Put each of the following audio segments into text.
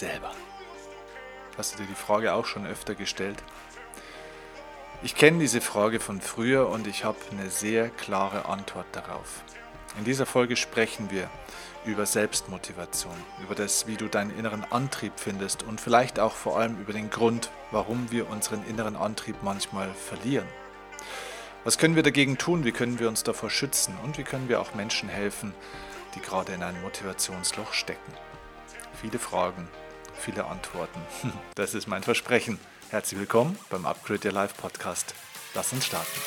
selber? Hast du dir die Frage auch schon öfter gestellt? Ich kenne diese Frage von früher und ich habe eine sehr klare Antwort darauf. In dieser Folge sprechen wir über Selbstmotivation, über das, wie du deinen inneren Antrieb findest und vielleicht auch vor allem über den Grund, warum wir unseren inneren Antrieb manchmal verlieren. Was können wir dagegen tun? Wie können wir uns davor schützen? Und wie können wir auch Menschen helfen, die gerade in einem Motivationsloch stecken? Viele Fragen, viele Antworten. Das ist mein Versprechen. Herzlich willkommen beim Upgrade Your Life Podcast. Lass uns starten.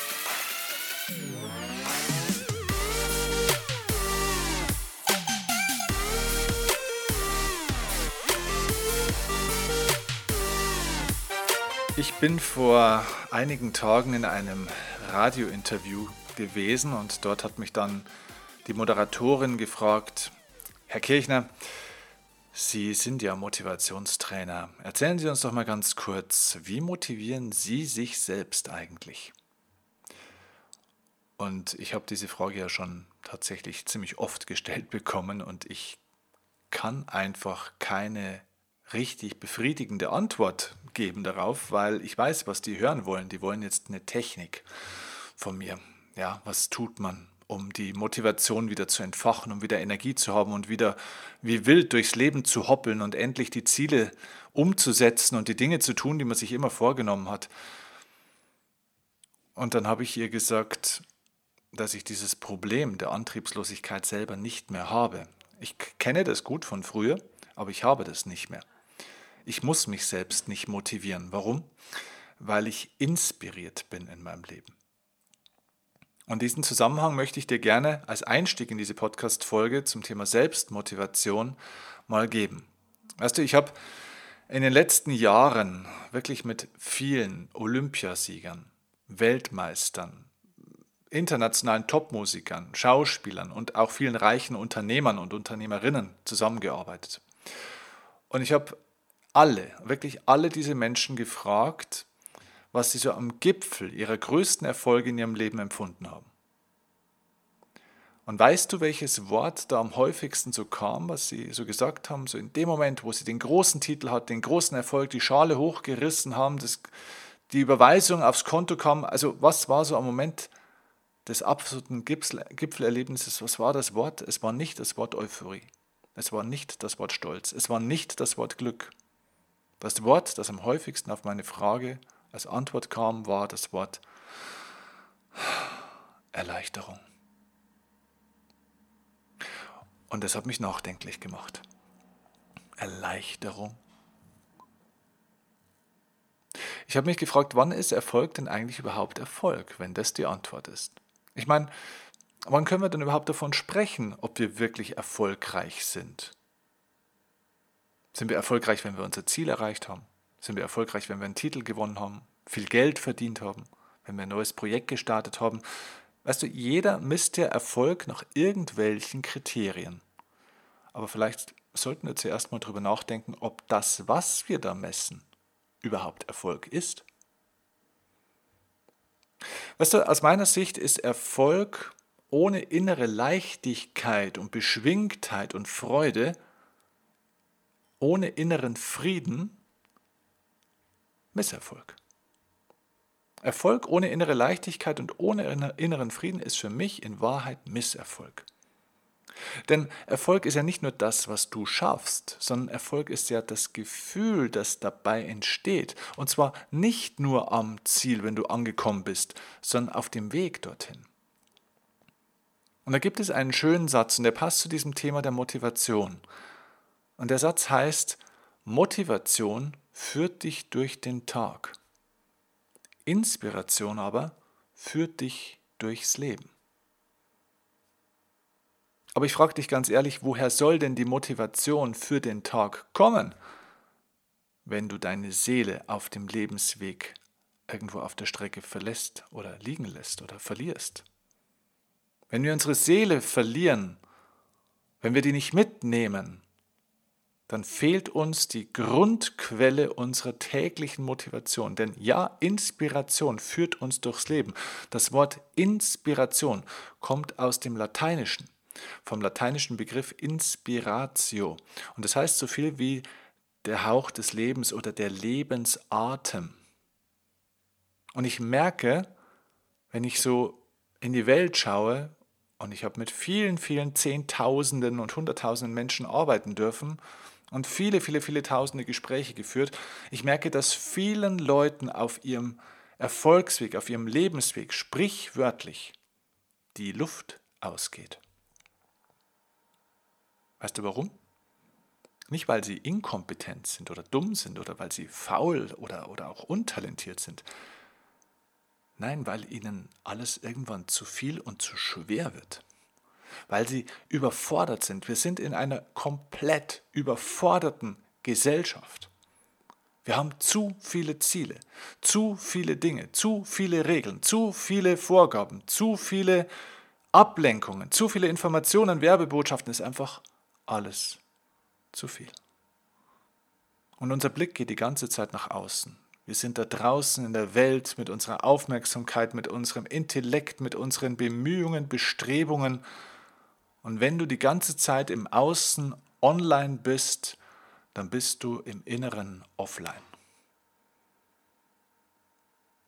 Ich bin vor einigen Tagen in einem Radiointerview gewesen und dort hat mich dann die Moderatorin gefragt, Herr Kirchner, Sie sind ja Motivationstrainer. Erzählen Sie uns doch mal ganz kurz, wie motivieren Sie sich selbst eigentlich? Und ich habe diese Frage ja schon tatsächlich ziemlich oft gestellt bekommen und ich kann einfach keine richtig befriedigende Antwort geben darauf, weil ich weiß, was die hören wollen. Die wollen jetzt eine Technik von mir. Ja, was tut man, um die Motivation wieder zu entfachen, um wieder Energie zu haben und wieder wie wild durchs Leben zu hoppeln und endlich die Ziele umzusetzen und die Dinge zu tun, die man sich immer vorgenommen hat. Und dann habe ich ihr gesagt, dass ich dieses Problem der Antriebslosigkeit selber nicht mehr habe. Ich kenne das gut von früher, aber ich habe das nicht mehr. Ich muss mich selbst nicht motivieren. Warum? Weil ich inspiriert bin in meinem Leben. Und diesen Zusammenhang möchte ich dir gerne als Einstieg in diese Podcast-Folge zum Thema Selbstmotivation mal geben. Weißt du, ich habe in den letzten Jahren wirklich mit vielen Olympiasiegern, Weltmeistern, internationalen Topmusikern, Schauspielern und auch vielen reichen Unternehmern und Unternehmerinnen zusammengearbeitet. Und ich habe alle, wirklich alle diese Menschen gefragt, was sie so am Gipfel ihrer größten Erfolge in ihrem Leben empfunden haben. Und weißt du, welches Wort da am häufigsten so kam, was sie so gesagt haben, so in dem Moment, wo sie den großen Titel hatten, den großen Erfolg, die Schale hochgerissen haben, das, die Überweisung aufs Konto kam, also was war so am Moment des absoluten Gipfelerlebnisses, was war das Wort? Es war nicht das Wort Euphorie, es war nicht das Wort Stolz, es war nicht das Wort Glück, das Wort, das am häufigsten auf meine Frage als Antwort kam, war das Wort Erleichterung. Und das hat mich nachdenklich gemacht. Erleichterung. Ich habe mich gefragt, wann ist Erfolg denn eigentlich überhaupt Erfolg, wenn das die Antwort ist? Ich meine, wann können wir denn überhaupt davon sprechen, ob wir wirklich erfolgreich sind? Sind wir erfolgreich, wenn wir unser Ziel erreicht haben? Sind wir erfolgreich, wenn wir einen Titel gewonnen haben, viel Geld verdient haben, wenn wir ein neues Projekt gestartet haben? Weißt du, jeder misst ja Erfolg nach irgendwelchen Kriterien. Aber vielleicht sollten wir zuerst mal darüber nachdenken, ob das, was wir da messen, überhaupt Erfolg ist. Weißt du, aus meiner Sicht ist Erfolg ohne innere Leichtigkeit und Beschwingtheit und Freude ohne inneren Frieden Misserfolg. Erfolg ohne innere Leichtigkeit und ohne inneren Frieden ist für mich in Wahrheit Misserfolg. Denn Erfolg ist ja nicht nur das, was du schaffst, sondern Erfolg ist ja das Gefühl, das dabei entsteht. Und zwar nicht nur am Ziel, wenn du angekommen bist, sondern auf dem Weg dorthin. Und da gibt es einen schönen Satz und der passt zu diesem Thema der Motivation. Und der Satz heißt, Motivation führt dich durch den Tag. Inspiration aber führt dich durchs Leben. Aber ich frage dich ganz ehrlich, woher soll denn die Motivation für den Tag kommen, wenn du deine Seele auf dem Lebensweg irgendwo auf der Strecke verlässt oder liegen lässt oder verlierst? Wenn wir unsere Seele verlieren, wenn wir die nicht mitnehmen, dann fehlt uns die Grundquelle unserer täglichen Motivation. Denn ja, Inspiration führt uns durchs Leben. Das Wort Inspiration kommt aus dem Lateinischen, vom lateinischen Begriff Inspiratio. Und das heißt so viel wie der Hauch des Lebens oder der Lebensatem. Und ich merke, wenn ich so in die Welt schaue, und ich habe mit vielen, vielen Zehntausenden und Hunderttausenden Menschen arbeiten dürfen und viele, viele, viele Tausende Gespräche geführt, ich merke, dass vielen Leuten auf ihrem Erfolgsweg, auf ihrem Lebensweg, sprichwörtlich, die Luft ausgeht. Weißt du warum? Nicht, weil sie inkompetent sind oder dumm sind oder weil sie faul oder, oder auch untalentiert sind. Nein, weil ihnen alles irgendwann zu viel und zu schwer wird. Weil sie überfordert sind. Wir sind in einer komplett überforderten Gesellschaft. Wir haben zu viele Ziele, zu viele Dinge, zu viele Regeln, zu viele Vorgaben, zu viele Ablenkungen, zu viele Informationen, Werbebotschaften ist einfach alles zu viel. Und unser Blick geht die ganze Zeit nach außen. Wir sind da draußen in der Welt mit unserer Aufmerksamkeit, mit unserem Intellekt, mit unseren Bemühungen, Bestrebungen. Und wenn du die ganze Zeit im Außen online bist, dann bist du im Inneren offline.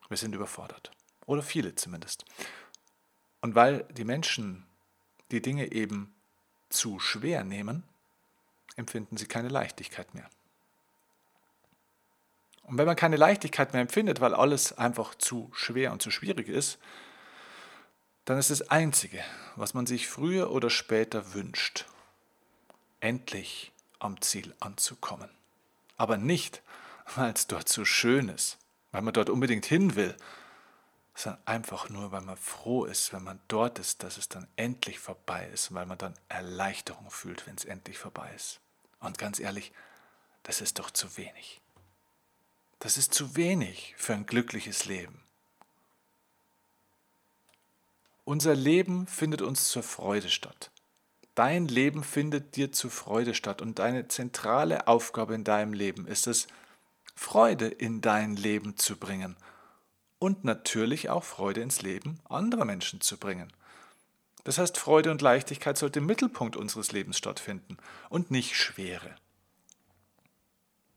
Wir sind überfordert. Oder viele zumindest. Und weil die Menschen die Dinge eben zu schwer nehmen, empfinden sie keine Leichtigkeit mehr. Und wenn man keine Leichtigkeit mehr empfindet, weil alles einfach zu schwer und zu schwierig ist, dann ist das Einzige, was man sich früher oder später wünscht, endlich am Ziel anzukommen. Aber nicht, weil es dort so schön ist, weil man dort unbedingt hin will, sondern einfach nur, weil man froh ist, wenn man dort ist, dass es dann endlich vorbei ist, weil man dann Erleichterung fühlt, wenn es endlich vorbei ist. Und ganz ehrlich, das ist doch zu wenig. Das ist zu wenig für ein glückliches Leben. Unser Leben findet uns zur Freude statt. Dein Leben findet dir zur Freude statt und deine zentrale Aufgabe in deinem Leben ist es, Freude in dein Leben zu bringen und natürlich auch Freude ins Leben anderer Menschen zu bringen. Das heißt, Freude und Leichtigkeit sollte im Mittelpunkt unseres Lebens stattfinden und nicht Schwere.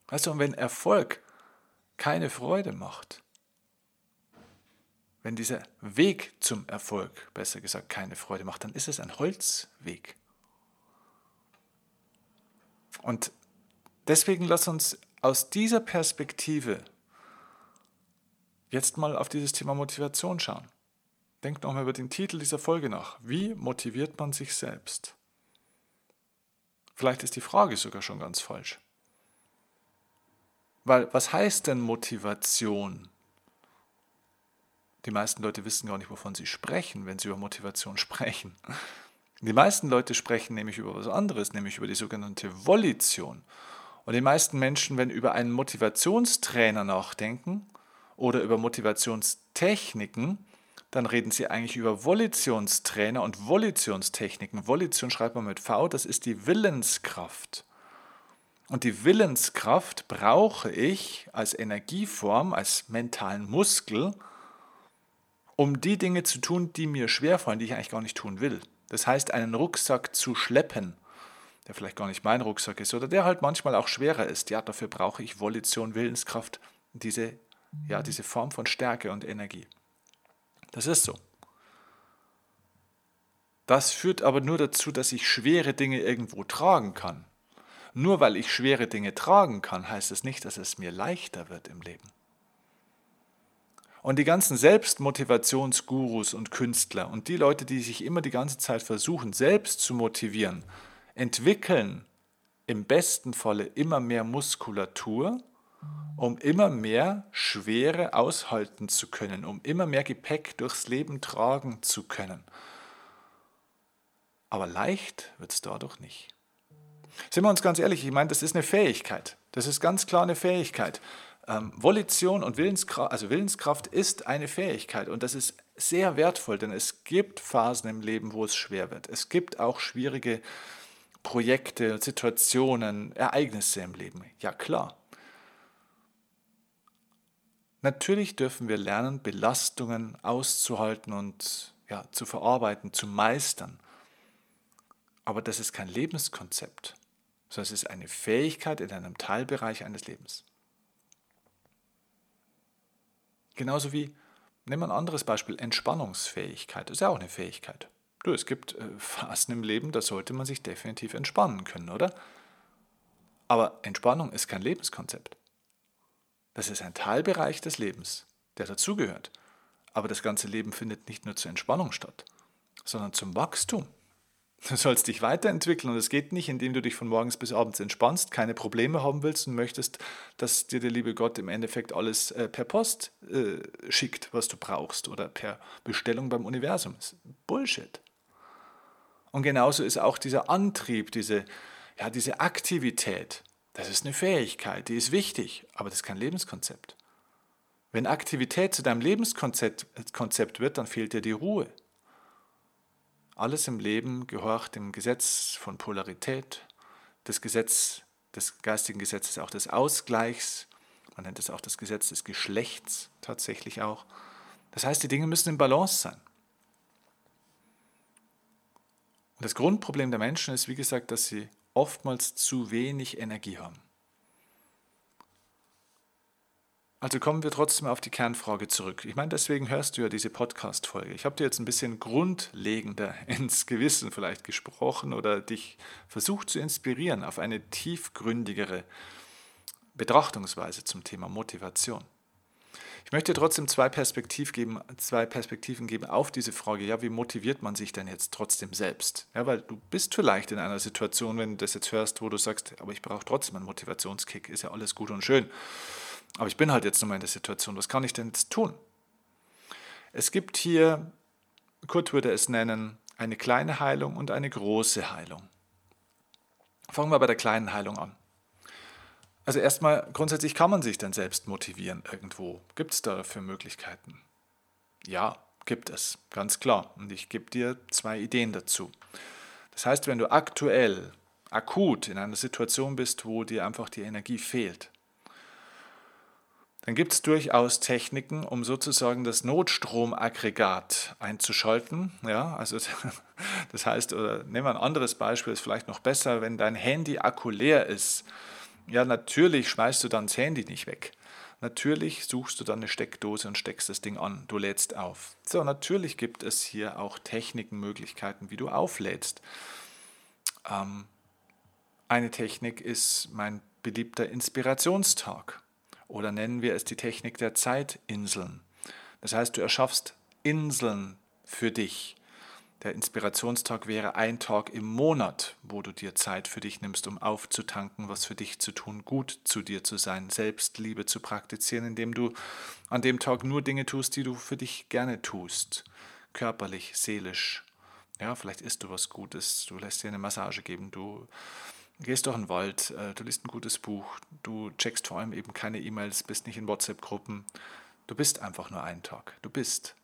Weißt du, und wenn Erfolg keine Freude macht, wenn dieser Weg zum Erfolg, besser gesagt, keine Freude macht, dann ist es ein Holzweg. Und deswegen lass uns aus dieser Perspektive jetzt mal auf dieses Thema Motivation schauen. Denkt nochmal über den Titel dieser Folge nach. Wie motiviert man sich selbst? Vielleicht ist die Frage sogar schon ganz falsch. Weil was heißt denn Motivation? Die meisten Leute wissen gar nicht, wovon sie sprechen, wenn sie über Motivation sprechen. Die meisten Leute sprechen nämlich über was anderes, nämlich über die sogenannte Volition. Und die meisten Menschen, wenn über einen Motivationstrainer nachdenken oder über Motivationstechniken, dann reden sie eigentlich über Volitionstrainer und Volitionstechniken. Volition schreibt man mit V, das ist die Willenskraft. Und die Willenskraft brauche ich als Energieform, als mentalen Muskel, um die Dinge zu tun, die mir schwerfallen, die ich eigentlich gar nicht tun will. Das heißt, einen Rucksack zu schleppen, der vielleicht gar nicht mein Rucksack ist oder der halt manchmal auch schwerer ist. Ja, dafür brauche ich Volition, Willenskraft, diese, ja, diese Form von Stärke und Energie. Das ist so. Das führt aber nur dazu, dass ich schwere Dinge irgendwo tragen kann. Nur weil ich schwere Dinge tragen kann, heißt es nicht, dass es mir leichter wird im Leben. Und die ganzen Selbstmotivationsgurus und Künstler und die Leute, die sich immer die ganze Zeit versuchen, selbst zu motivieren, entwickeln im besten Falle immer mehr Muskulatur um immer mehr Schwere aushalten zu können, um immer mehr Gepäck durchs Leben tragen zu können. Aber leicht wird es dadurch nicht. Sind wir uns ganz ehrlich, ich meine, das ist eine Fähigkeit. Das ist ganz klar eine Fähigkeit. Ähm, Volition und Willenskraft, also Willenskraft ist eine Fähigkeit und das ist sehr wertvoll, denn es gibt Phasen im Leben, wo es schwer wird. Es gibt auch schwierige Projekte, Situationen, Ereignisse im Leben. Ja klar. Natürlich dürfen wir lernen, Belastungen auszuhalten und ja, zu verarbeiten, zu meistern. Aber das ist kein Lebenskonzept. sondern es ist eine Fähigkeit in einem Teilbereich eines Lebens. Genauso wie, nehmen wir ein anderes Beispiel, Entspannungsfähigkeit. Das ist ja auch eine Fähigkeit. Du, es gibt äh, Phasen im Leben, da sollte man sich definitiv entspannen können, oder? Aber Entspannung ist kein Lebenskonzept. Das ist ein Teilbereich des Lebens, der dazugehört. Aber das ganze Leben findet nicht nur zur Entspannung statt, sondern zum Wachstum. Du sollst dich weiterentwickeln und es geht nicht, indem du dich von morgens bis abends entspannst, keine Probleme haben willst und möchtest, dass dir der liebe Gott im Endeffekt alles äh, per Post äh, schickt, was du brauchst oder per Bestellung beim Universum. Das ist Bullshit. Und genauso ist auch dieser Antrieb, diese, ja, diese Aktivität, das ist eine Fähigkeit, die ist wichtig, aber das ist kein Lebenskonzept. Wenn Aktivität zu deinem Lebenskonzept Konzept wird, dann fehlt dir die Ruhe. Alles im Leben gehorcht dem Gesetz von Polarität, das Gesetz des geistigen Gesetzes auch des Ausgleichs, man nennt es auch das Gesetz des Geschlechts tatsächlich auch. Das heißt, die Dinge müssen im Balance sein. Und das Grundproblem der Menschen ist, wie gesagt, dass sie oftmals zu wenig Energie haben. Also kommen wir trotzdem auf die Kernfrage zurück. Ich meine, deswegen hörst du ja diese Podcast-Folge. Ich habe dir jetzt ein bisschen grundlegender ins Gewissen vielleicht gesprochen oder dich versucht zu inspirieren auf eine tiefgründigere Betrachtungsweise zum Thema Motivation. Ich möchte trotzdem zwei, Perspektiv geben, zwei Perspektiven geben auf diese Frage, ja, wie motiviert man sich denn jetzt trotzdem selbst? Ja, weil du bist vielleicht in einer Situation, wenn du das jetzt hörst, wo du sagst, aber ich brauche trotzdem einen Motivationskick, ist ja alles gut und schön. Aber ich bin halt jetzt nochmal in der Situation, was kann ich denn jetzt tun? Es gibt hier, Kurt würde es nennen, eine kleine Heilung und eine große Heilung. Fangen wir bei der kleinen Heilung an. Also erstmal, grundsätzlich kann man sich dann selbst motivieren irgendwo. Gibt es dafür Möglichkeiten? Ja, gibt es, ganz klar. Und ich gebe dir zwei Ideen dazu. Das heißt, wenn du aktuell, akut in einer Situation bist, wo dir einfach die Energie fehlt, dann gibt es durchaus Techniken, um sozusagen das Notstromaggregat einzuschalten. Ja, also das heißt, oder nehmen wir ein anderes Beispiel, ist vielleicht noch besser, wenn dein Handy-Akku leer ist. Ja, natürlich schmeißt du dann das Handy nicht weg. Natürlich suchst du dann eine Steckdose und steckst das Ding an. Du lädst auf. So, natürlich gibt es hier auch Techniken, Möglichkeiten, wie du auflädst. Ähm, eine Technik ist mein beliebter Inspirationstag oder nennen wir es die Technik der Zeitinseln. Das heißt, du erschaffst Inseln für dich. Der Inspirationstag wäre ein Tag im Monat, wo du dir Zeit für dich nimmst, um aufzutanken, was für dich zu tun, gut zu dir zu sein, Selbstliebe zu praktizieren, indem du an dem Tag nur Dinge tust, die du für dich gerne tust, körperlich, seelisch. Ja, vielleicht isst du was Gutes, du lässt dir eine Massage geben, du gehst durch den Wald, äh, du liest ein gutes Buch, du checkst vor allem eben keine E-Mails, bist nicht in WhatsApp-Gruppen. Du bist einfach nur einen Tag. Du bist.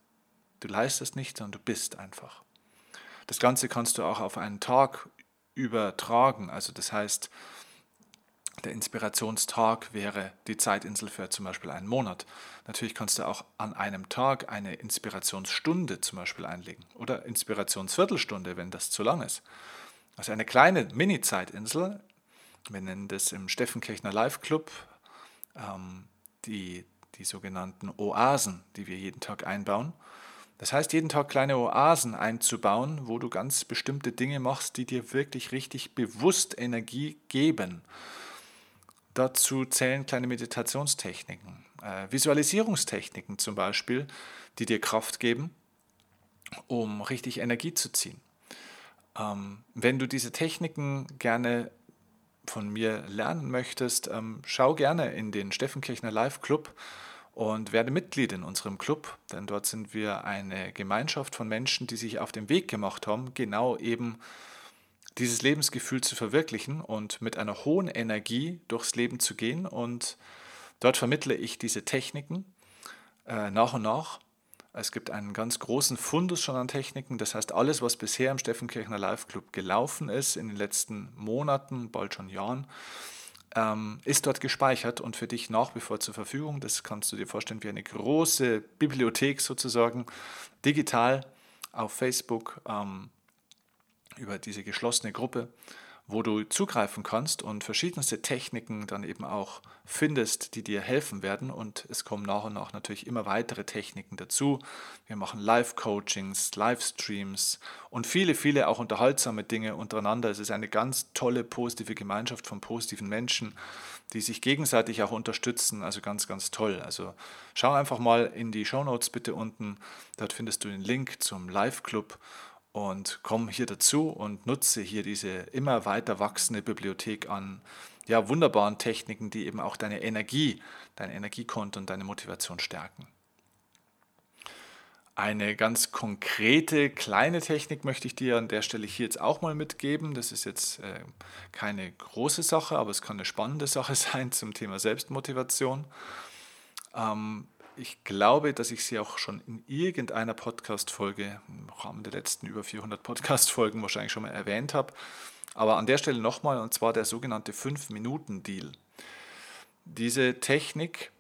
Du leistest nicht, sondern du bist einfach. Das Ganze kannst du auch auf einen Tag übertragen. Also das heißt, der Inspirationstag wäre die Zeitinsel für zum Beispiel einen Monat. Natürlich kannst du auch an einem Tag eine Inspirationsstunde zum Beispiel einlegen oder Inspirationsviertelstunde, wenn das zu lang ist. Also eine kleine Mini-Zeitinsel. Wir nennen das im Steffenkirchner Live Club ähm, die, die sogenannten Oasen, die wir jeden Tag einbauen. Das heißt, jeden Tag kleine Oasen einzubauen, wo du ganz bestimmte Dinge machst, die dir wirklich richtig bewusst Energie geben. Dazu zählen kleine Meditationstechniken, äh, Visualisierungstechniken zum Beispiel, die dir Kraft geben, um richtig Energie zu ziehen. Ähm, wenn du diese Techniken gerne von mir lernen möchtest, ähm, schau gerne in den Steffenkirchner Live Club und werde Mitglied in unserem Club, denn dort sind wir eine Gemeinschaft von Menschen, die sich auf den Weg gemacht haben, genau eben dieses Lebensgefühl zu verwirklichen und mit einer hohen Energie durchs Leben zu gehen. Und dort vermittle ich diese Techniken äh, nach und nach es gibt einen ganz großen Fundus schon an Techniken. Das heißt, alles, was bisher im Steffenkirchner Live Club gelaufen ist, in den letzten Monaten, bald schon Jahren, ähm, ist dort gespeichert und für dich nach wie vor zur Verfügung. Das kannst du dir vorstellen wie eine große Bibliothek sozusagen, digital auf Facebook ähm, über diese geschlossene Gruppe, wo du zugreifen kannst und verschiedenste Techniken dann eben auch findest, die dir helfen werden. Und es kommen nach und nach natürlich immer weitere Techniken dazu. Wir machen Live-Coachings, Livestreams und viele, viele auch unterhaltsame Dinge untereinander. Es ist eine ganz tolle, positive Gemeinschaft von positiven Menschen, die sich gegenseitig auch unterstützen. Also ganz, ganz toll. Also schau einfach mal in die Show Notes bitte unten. Dort findest du den Link zum Live-Club und komm hier dazu und nutze hier diese immer weiter wachsende Bibliothek an ja, wunderbaren Techniken, die eben auch deine Energie, dein Energiekonto und deine Motivation stärken. Eine ganz konkrete kleine Technik möchte ich dir an der Stelle hier jetzt auch mal mitgeben. Das ist jetzt äh, keine große Sache, aber es kann eine spannende Sache sein zum Thema Selbstmotivation. Ähm, ich glaube, dass ich sie auch schon in irgendeiner Podcast-Folge, im Rahmen der letzten über 400 Podcast-Folgen wahrscheinlich schon mal erwähnt habe. Aber an der Stelle nochmal, und zwar der sogenannte 5-Minuten-Deal. Diese Technik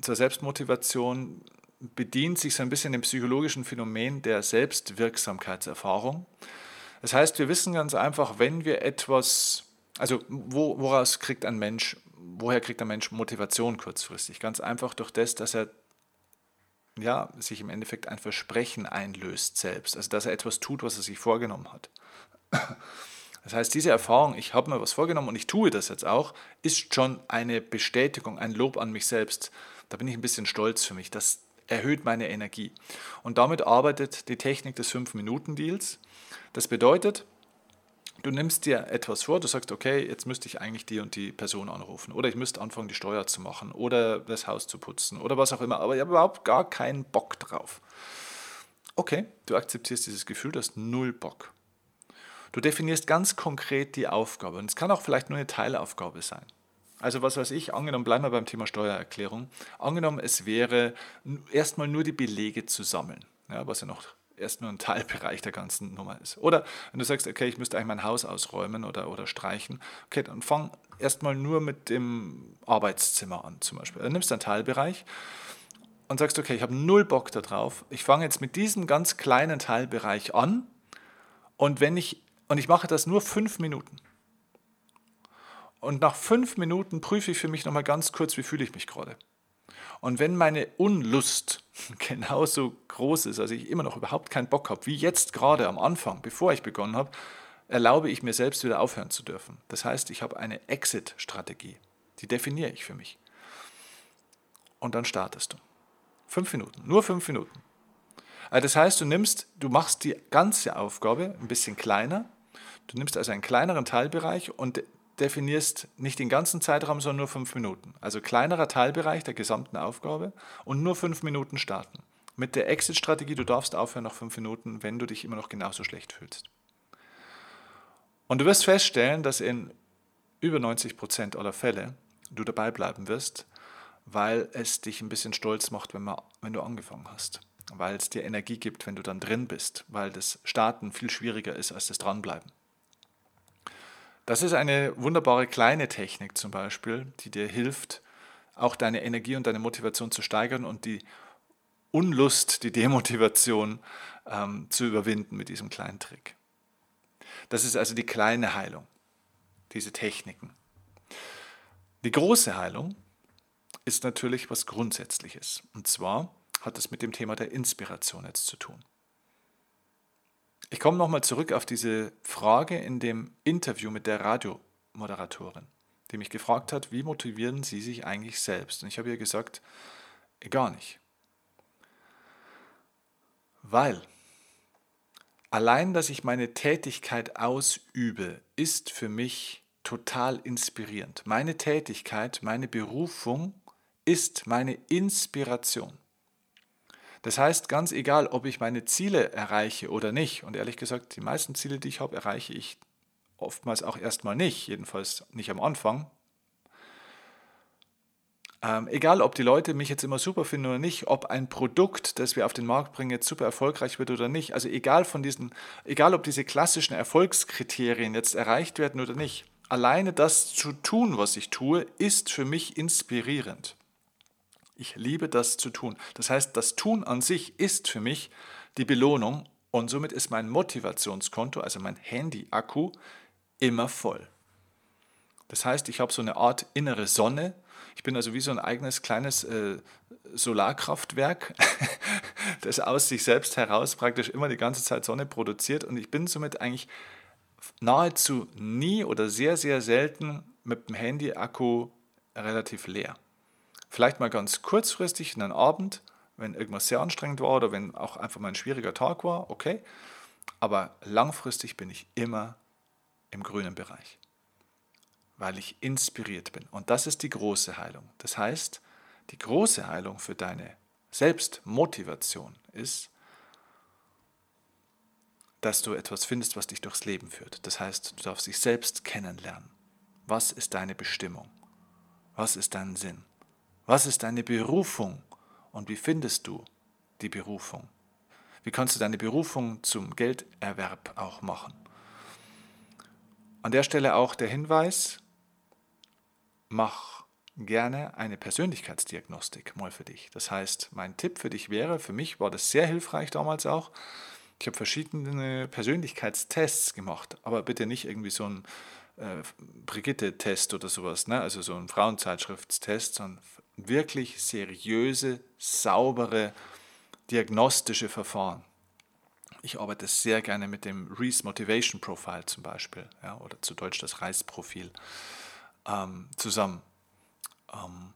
zur Selbstmotivation bedient sich so ein bisschen dem psychologischen Phänomen der Selbstwirksamkeitserfahrung. Das heißt, wir wissen ganz einfach, wenn wir etwas, also wo, woraus kriegt ein Mensch, woher kriegt ein Mensch Motivation kurzfristig? Ganz einfach durch das, dass er ja, sich im Endeffekt ein Versprechen einlöst selbst. Also dass er etwas tut, was er sich vorgenommen hat. Das heißt, diese Erfahrung, ich habe mir was vorgenommen und ich tue das jetzt auch, ist schon eine Bestätigung, ein Lob an mich selbst. Da bin ich ein bisschen stolz für mich. Das erhöht meine Energie. Und damit arbeitet die Technik des 5-Minuten-Deals. Das bedeutet, du nimmst dir etwas vor, du sagst, okay, jetzt müsste ich eigentlich die und die Person anrufen oder ich müsste anfangen, die Steuer zu machen oder das Haus zu putzen oder was auch immer, aber ich habe überhaupt gar keinen Bock drauf. Okay, du akzeptierst dieses Gefühl, du hast null Bock. Du definierst ganz konkret die Aufgabe und es kann auch vielleicht nur eine Teilaufgabe sein. Also was weiß ich, angenommen, bleiben wir beim Thema Steuererklärung, angenommen, es wäre erstmal nur die Belege zu sammeln, ja, was ja noch erst nur ein Teilbereich der ganzen Nummer ist. Oder wenn du sagst, okay, ich müsste eigentlich mein Haus ausräumen oder, oder streichen, okay, dann fang erstmal nur mit dem Arbeitszimmer an zum Beispiel. Dann nimmst du einen Teilbereich und sagst, okay, ich habe null Bock darauf. Ich fange jetzt mit diesem ganz kleinen Teilbereich an und wenn ich und ich mache das nur fünf Minuten. Und nach fünf Minuten prüfe ich für mich nochmal ganz kurz, wie fühle ich mich gerade. Und wenn meine Unlust genauso groß ist, also ich immer noch überhaupt keinen Bock habe, wie jetzt gerade am Anfang, bevor ich begonnen habe, erlaube ich mir selbst wieder aufhören zu dürfen. Das heißt, ich habe eine Exit-Strategie. Die definiere ich für mich. Und dann startest du. Fünf Minuten, nur fünf Minuten. Also das heißt, du nimmst, du machst die ganze Aufgabe ein bisschen kleiner. Du nimmst also einen kleineren Teilbereich und definierst nicht den ganzen Zeitraum, sondern nur fünf Minuten. Also kleinerer Teilbereich der gesamten Aufgabe und nur fünf Minuten starten. Mit der Exit-Strategie, du darfst aufhören nach fünf Minuten, wenn du dich immer noch genauso schlecht fühlst. Und du wirst feststellen, dass in über 90 Prozent aller Fälle du dabei bleiben wirst, weil es dich ein bisschen stolz macht, wenn, man, wenn du angefangen hast. Weil es dir Energie gibt, wenn du dann drin bist, weil das Starten viel schwieriger ist als das Dranbleiben. Das ist eine wunderbare kleine Technik zum Beispiel, die dir hilft, auch deine Energie und deine Motivation zu steigern und die Unlust, die Demotivation ähm, zu überwinden mit diesem kleinen Trick. Das ist also die kleine Heilung, diese Techniken. Die große Heilung ist natürlich was Grundsätzliches. Und zwar hat es mit dem Thema der Inspiration jetzt zu tun. Ich komme nochmal zurück auf diese Frage in dem Interview mit der Radiomoderatorin, die mich gefragt hat, wie motivieren Sie sich eigentlich selbst? Und ich habe ihr gesagt, gar nicht. Weil allein, dass ich meine Tätigkeit ausübe, ist für mich total inspirierend. Meine Tätigkeit, meine Berufung ist meine Inspiration. Das heißt, ganz egal, ob ich meine Ziele erreiche oder nicht, und ehrlich gesagt, die meisten Ziele, die ich habe, erreiche ich oftmals auch erstmal nicht, jedenfalls nicht am Anfang. Ähm, egal, ob die Leute mich jetzt immer super finden oder nicht, ob ein Produkt, das wir auf den Markt bringen, jetzt super erfolgreich wird oder nicht. Also egal von diesen, egal ob diese klassischen Erfolgskriterien jetzt erreicht werden oder nicht. Alleine das zu tun, was ich tue, ist für mich inspirierend. Ich liebe das zu tun. Das heißt, das Tun an sich ist für mich die Belohnung und somit ist mein Motivationskonto, also mein Handy-Akku, immer voll. Das heißt, ich habe so eine Art innere Sonne. Ich bin also wie so ein eigenes kleines äh, Solarkraftwerk, das aus sich selbst heraus praktisch immer die ganze Zeit Sonne produziert. Und ich bin somit eigentlich nahezu nie oder sehr, sehr selten mit dem Handy-Akku relativ leer. Vielleicht mal ganz kurzfristig in einen Abend, wenn irgendwas sehr anstrengend war oder wenn auch einfach mal ein schwieriger Tag war, okay. Aber langfristig bin ich immer im grünen Bereich, weil ich inspiriert bin. Und das ist die große Heilung. Das heißt, die große Heilung für deine Selbstmotivation ist, dass du etwas findest, was dich durchs Leben führt. Das heißt, du darfst dich selbst kennenlernen. Was ist deine Bestimmung? Was ist dein Sinn? Was ist deine Berufung? Und wie findest du die Berufung? Wie kannst du deine Berufung zum Gelderwerb auch machen? An der Stelle auch der Hinweis, mach gerne eine Persönlichkeitsdiagnostik mal für dich. Das heißt, mein Tipp für dich wäre, für mich war das sehr hilfreich damals auch, ich habe verschiedene Persönlichkeitstests gemacht, aber bitte nicht irgendwie so ein äh, Brigitte-Test oder sowas, ne? also so ein Frauenzeitschriftstest, sondern wirklich seriöse, saubere, diagnostische Verfahren. Ich arbeite sehr gerne mit dem Reese Motivation Profile zum Beispiel, ja, oder zu Deutsch das Reisprofil ähm, zusammen. Ähm,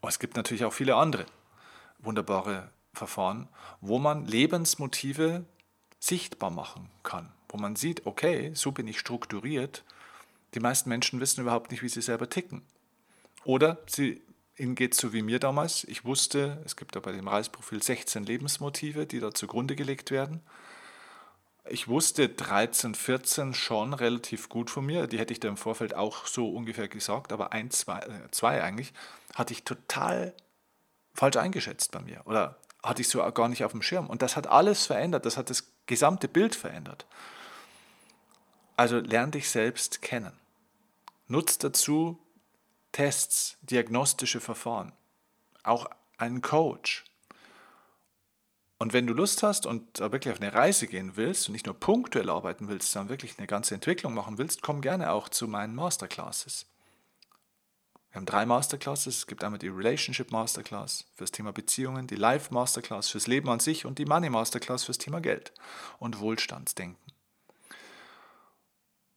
aber es gibt natürlich auch viele andere wunderbare Verfahren, wo man Lebensmotive sichtbar machen kann, wo man sieht, okay, so bin ich strukturiert. Die meisten Menschen wissen überhaupt nicht, wie sie selber ticken. Oder sie, ihnen geht es so wie mir damals. Ich wusste, es gibt da bei dem Reisprofil 16 Lebensmotive, die da zugrunde gelegt werden. Ich wusste 13, 14 schon relativ gut von mir. Die hätte ich da im Vorfeld auch so ungefähr gesagt, aber ein, zwei, äh, zwei eigentlich hatte ich total falsch eingeschätzt bei mir. Oder hatte ich so gar nicht auf dem Schirm. Und das hat alles verändert, das hat das gesamte Bild verändert. Also lern dich selbst kennen. Nutz dazu Tests, diagnostische Verfahren, auch einen Coach. Und wenn du Lust hast und wirklich auf eine Reise gehen willst und nicht nur punktuell arbeiten willst, sondern wirklich eine ganze Entwicklung machen willst, komm gerne auch zu meinen Masterclasses. Wir haben drei Masterclasses. Es gibt einmal die Relationship Masterclass fürs Thema Beziehungen, die Life Masterclass fürs Leben an sich und die Money Masterclass fürs Thema Geld und Wohlstandsdenken.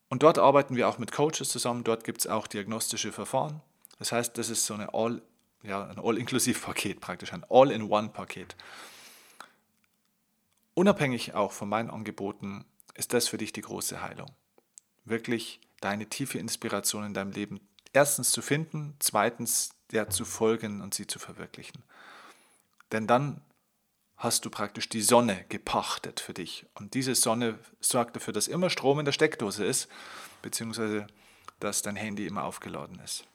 Und dort arbeiten wir auch mit Coaches zusammen. Dort gibt es auch diagnostische Verfahren. Das heißt, das ist so eine All, ja, ein All-Inklusiv-Paket praktisch, ein All-in-One-Paket. Unabhängig auch von meinen Angeboten ist das für dich die große Heilung. Wirklich deine tiefe Inspiration in deinem Leben erstens zu finden, zweitens der zu folgen und sie zu verwirklichen. Denn dann hast du praktisch die Sonne gepachtet für dich. Und diese Sonne sorgt dafür, dass immer Strom in der Steckdose ist, beziehungsweise dass dein Handy immer aufgeladen ist.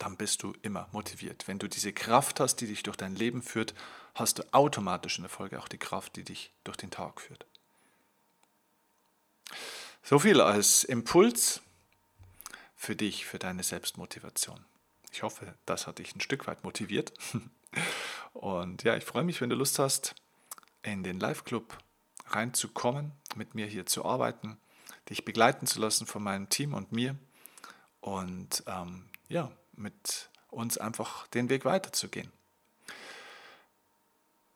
Dann bist du immer motiviert. Wenn du diese Kraft hast, die dich durch dein Leben führt, hast du automatisch in der Folge auch die Kraft, die dich durch den Tag führt. So viel als Impuls für dich, für deine Selbstmotivation. Ich hoffe, das hat dich ein Stück weit motiviert. Und ja, ich freue mich, wenn du Lust hast, in den Live-Club reinzukommen, mit mir hier zu arbeiten, dich begleiten zu lassen von meinem Team und mir und ähm, ja, mit uns einfach den Weg weiterzugehen.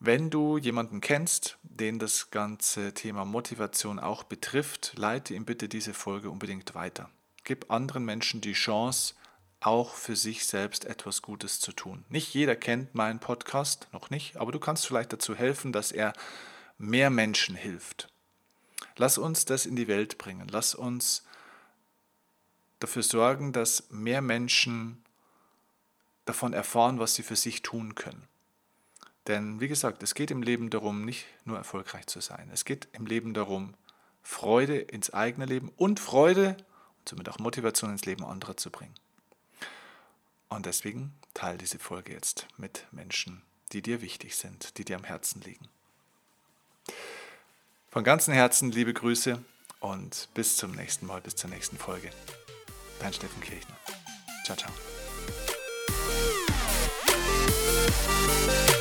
Wenn du jemanden kennst, den das ganze Thema Motivation auch betrifft, leite ihm bitte diese Folge unbedingt weiter. Gib anderen Menschen die Chance, auch für sich selbst etwas Gutes zu tun. Nicht jeder kennt meinen Podcast, noch nicht, aber du kannst vielleicht dazu helfen, dass er mehr Menschen hilft. Lass uns das in die Welt bringen. Lass uns dafür sorgen, dass mehr Menschen davon erfahren, was sie für sich tun können. Denn wie gesagt, es geht im Leben darum, nicht nur erfolgreich zu sein. Es geht im Leben darum, Freude ins eigene Leben und Freude somit auch Motivation ins Leben anderer zu bringen. Und deswegen teile diese Folge jetzt mit Menschen, die dir wichtig sind, die dir am Herzen liegen. Von ganzem Herzen liebe Grüße und bis zum nächsten Mal, bis zur nächsten Folge. Dein Steffen Kirchner. Ciao, ciao. Música